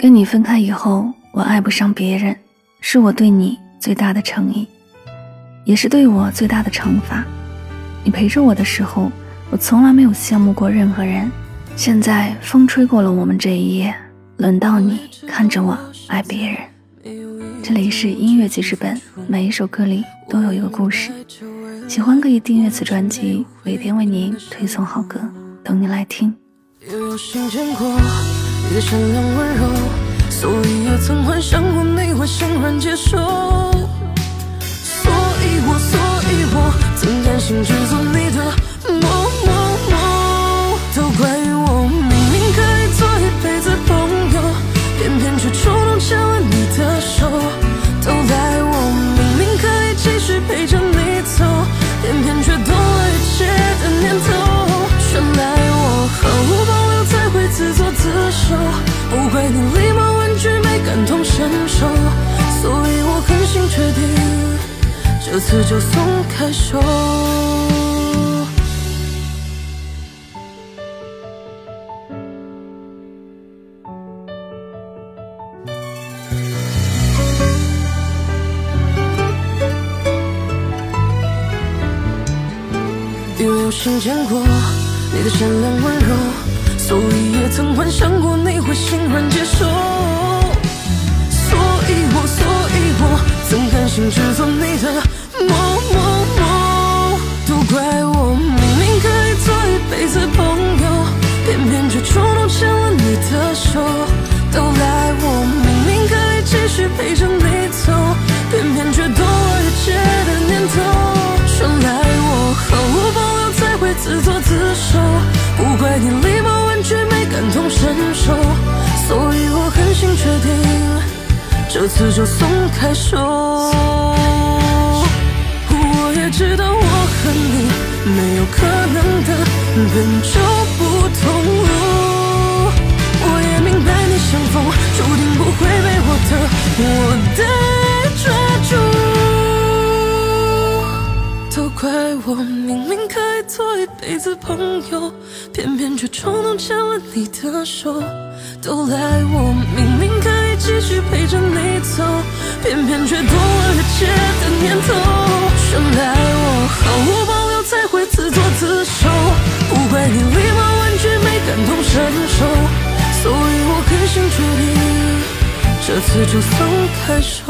跟你分开以后，我爱不上别人，是我对你最大的诚意，也是对我最大的惩罚。你陪着我的时候，我从来没有羡慕过任何人。现在风吹过了我们这一夜，轮到你看着我爱别人。这里是音乐记事本，每一首歌里都有一个故事。喜欢可以订阅此专辑，每天为您推送好歌，等你来听。的善良温柔，所以也曾幻想过你会欣然接受。所以我，所以我曾甘心去做你不怪你礼貌婉拒，没感同身受，所以我狠心决定，这次就松开手。因为有幸见过你的善良温柔，所以曾幻想过你会欣然接受。所以我，所以我曾甘心只做你的某某某。都怪我，明明可以做一辈子朋友，偏偏却冲动牵了你的手。都赖我，明明可以继续陪着你走，偏偏却动了一切的却，没感同身受，所以我狠心决定，这次就松开手。我也知道我和你没有可能的，本就不同路。我也明白你相逢注定不会被我的我的怪我，明明可以做一辈子朋友，偏偏却冲动牵了你的手。都赖我，明明可以继续陪着你走，偏偏却动了一切的念头。全赖我，毫无保留才会自作自受。不怪你礼貌婉拒，没感同身受，所以我狠心决定，这次就松开手。